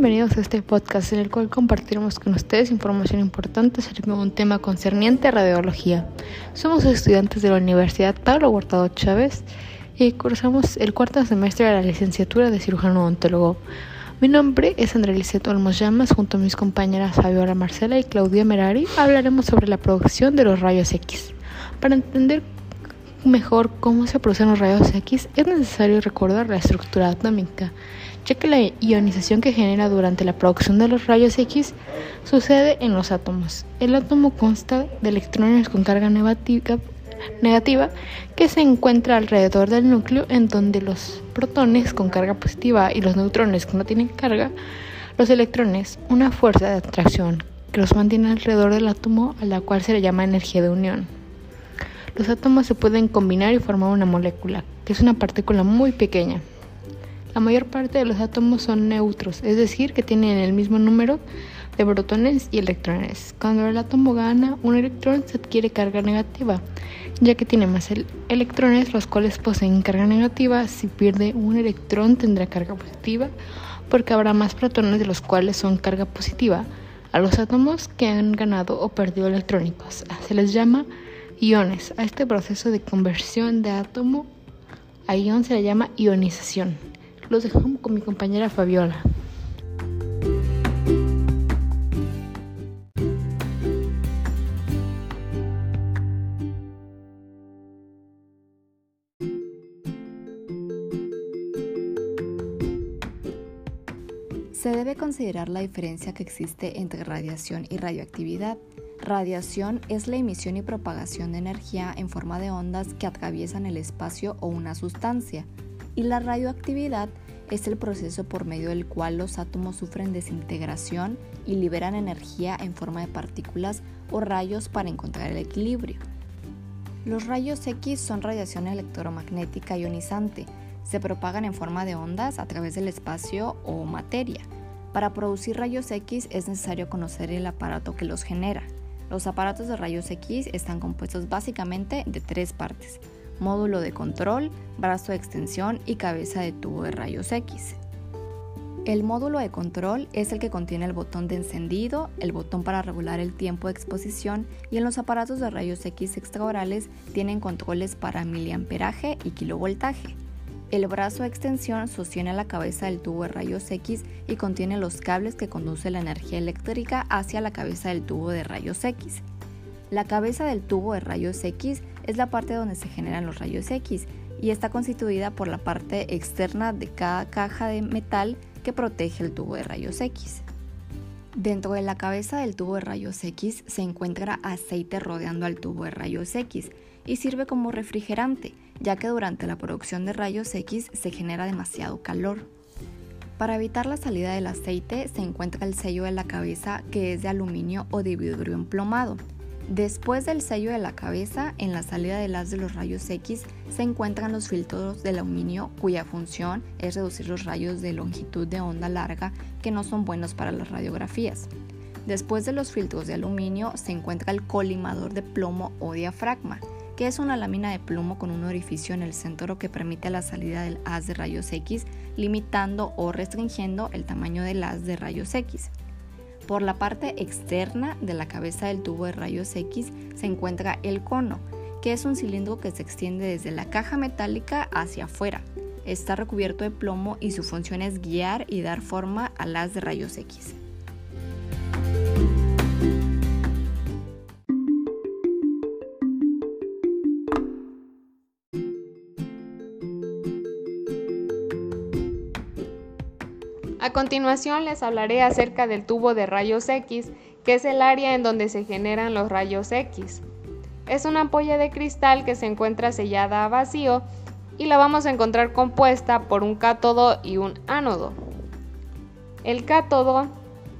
bienvenidos a este podcast en el cual compartiremos con ustedes información importante de un tema concerniente a radiología. Somos estudiantes de la Universidad Pablo Hurtado Chávez y cursamos el cuarto semestre de la licenciatura de cirujano odontólogo. Mi nombre es Andrea Liceto Olmos Llamas, junto a mis compañeras Fabiola Marcela y Claudia Merari hablaremos sobre la producción de los rayos X. Para entender mejor cómo se producen los rayos X es necesario recordar la estructura atómica ya que la ionización que genera durante la producción de los rayos X sucede en los átomos. El átomo consta de electrones con carga negativa, negativa que se encuentra alrededor del núcleo en donde los protones con carga positiva y los neutrones que no tienen carga, los electrones, una fuerza de atracción que los mantiene alrededor del átomo a la cual se le llama energía de unión. Los átomos se pueden combinar y formar una molécula, que es una partícula muy pequeña. La mayor parte de los átomos son neutros, es decir, que tienen el mismo número de protones y electrones. Cuando el átomo gana un electrón se adquiere carga negativa, ya que tiene más electrones los cuales poseen carga negativa. Si pierde un electrón tendrá carga positiva porque habrá más protones de los cuales son carga positiva a los átomos que han ganado o perdido electrónicos. Se les llama iones. A este proceso de conversión de átomo a ion se le llama ionización. Los dejamos con mi compañera Fabiola. Se debe considerar la diferencia que existe entre radiación y radioactividad. Radiación es la emisión y propagación de energía en forma de ondas que atraviesan el espacio o una sustancia y la radioactividad es el proceso por medio del cual los átomos sufren desintegración y liberan energía en forma de partículas o rayos para encontrar el equilibrio. Los rayos X son radiación electromagnética ionizante. Se propagan en forma de ondas a través del espacio o materia. Para producir rayos X es necesario conocer el aparato que los genera. Los aparatos de rayos X están compuestos básicamente de tres partes módulo de control, brazo de extensión y cabeza de tubo de rayos X. El módulo de control es el que contiene el botón de encendido, el botón para regular el tiempo de exposición y en los aparatos de rayos X extraorales tienen controles para miliamperaje y kilovoltaje. El brazo de extensión sostiene la cabeza del tubo de rayos X y contiene los cables que conducen la energía eléctrica hacia la cabeza del tubo de rayos X. La cabeza del tubo de rayos X es la parte donde se generan los rayos X y está constituida por la parte externa de cada caja de metal que protege el tubo de rayos X. Dentro de la cabeza del tubo de rayos X se encuentra aceite rodeando al tubo de rayos X y sirve como refrigerante, ya que durante la producción de rayos X se genera demasiado calor. Para evitar la salida del aceite se encuentra el sello de la cabeza que es de aluminio o de vidrio emplomado Después del sello de la cabeza, en la salida del haz de los rayos X se encuentran los filtros de aluminio cuya función es reducir los rayos de longitud de onda larga que no son buenos para las radiografías. Después de los filtros de aluminio se encuentra el colimador de plomo o diafragma, que es una lámina de plomo con un orificio en el centro que permite la salida del haz de rayos X, limitando o restringiendo el tamaño del haz de rayos X. Por la parte externa de la cabeza del tubo de rayos X se encuentra el cono, que es un cilindro que se extiende desde la caja metálica hacia afuera. Está recubierto de plomo y su función es guiar y dar forma a las de rayos X. A continuación les hablaré acerca del tubo de rayos X, que es el área en donde se generan los rayos X. Es una ampolla de cristal que se encuentra sellada a vacío y la vamos a encontrar compuesta por un cátodo y un ánodo. El cátodo,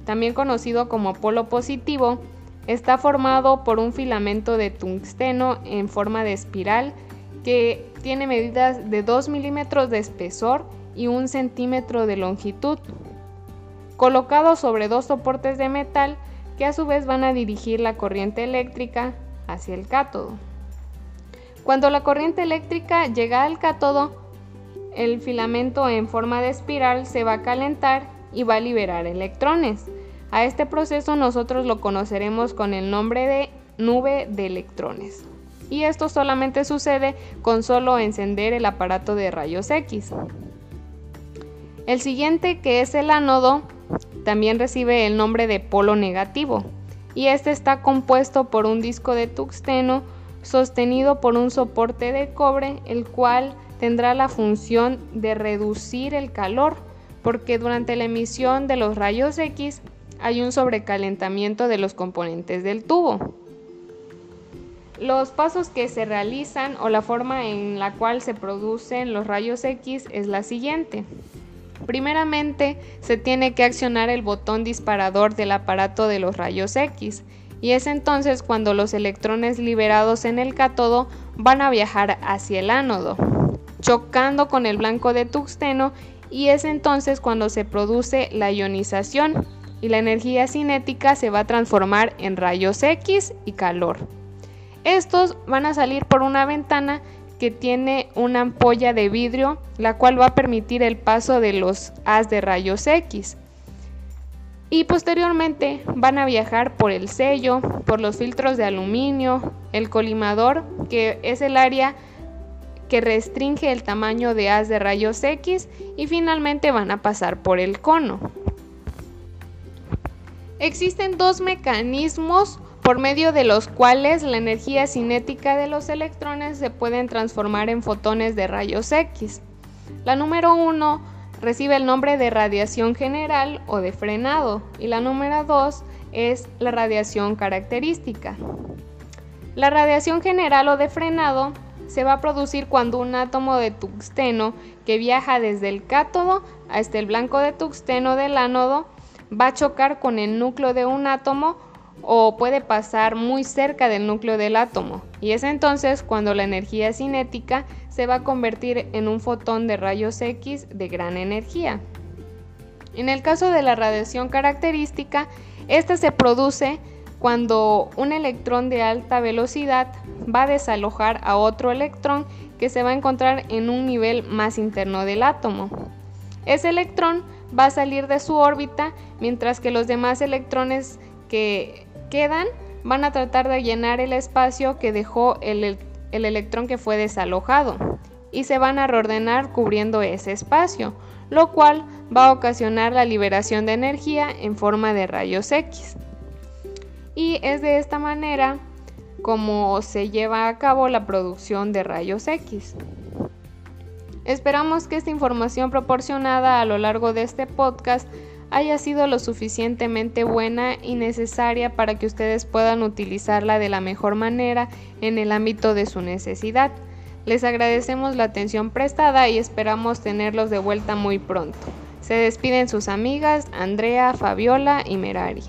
también conocido como polo positivo, está formado por un filamento de tungsteno en forma de espiral que tiene medidas de 2 milímetros de espesor y un centímetro de longitud colocado sobre dos soportes de metal que a su vez van a dirigir la corriente eléctrica hacia el cátodo. Cuando la corriente eléctrica llega al cátodo, el filamento en forma de espiral se va a calentar y va a liberar electrones. A este proceso nosotros lo conoceremos con el nombre de nube de electrones. Y esto solamente sucede con solo encender el aparato de rayos X. El siguiente, que es el ánodo, también recibe el nombre de polo negativo y este está compuesto por un disco de tuxteno sostenido por un soporte de cobre, el cual tendrá la función de reducir el calor, porque durante la emisión de los rayos X hay un sobrecalentamiento de los componentes del tubo. Los pasos que se realizan o la forma en la cual se producen los rayos X es la siguiente. Primeramente, se tiene que accionar el botón disparador del aparato de los rayos X, y es entonces cuando los electrones liberados en el cátodo van a viajar hacia el ánodo, chocando con el blanco de tuxteno, y es entonces cuando se produce la ionización, y la energía cinética se va a transformar en rayos X y calor. Estos van a salir por una ventana que tiene una ampolla de vidrio, la cual va a permitir el paso de los haz de rayos X. Y posteriormente van a viajar por el sello, por los filtros de aluminio, el colimador, que es el área que restringe el tamaño de haz de rayos X, y finalmente van a pasar por el cono. Existen dos mecanismos por medio de los cuales la energía cinética de los electrones se pueden transformar en fotones de rayos X. La número 1 recibe el nombre de radiación general o de frenado y la número 2 es la radiación característica. La radiación general o de frenado se va a producir cuando un átomo de tuxteno que viaja desde el cátodo hasta el blanco de tuxteno del ánodo va a chocar con el núcleo de un átomo o puede pasar muy cerca del núcleo del átomo y es entonces cuando la energía cinética se va a convertir en un fotón de rayos X de gran energía. En el caso de la radiación característica, esta se produce cuando un electrón de alta velocidad va a desalojar a otro electrón que se va a encontrar en un nivel más interno del átomo. Ese electrón va a salir de su órbita mientras que los demás electrones que quedan van a tratar de llenar el espacio que dejó el, electrón que fue desalojado y se van a reordenar cubriendo ese espacio, lo cual va a ocasionar la liberación de energía en forma de rayos X. Y es de esta manera como se lleva a cabo la producción de rayos X. Esperamos que esta información proporcionada a lo largo de este podcast haya sido lo suficientemente buena y necesaria para que ustedes puedan utilizarla de la mejor manera en el ámbito de su necesidad. Les agradecemos la atención prestada y esperamos tenerlos de vuelta muy pronto. Se despiden sus amigas Andrea, Fabiola y Merari.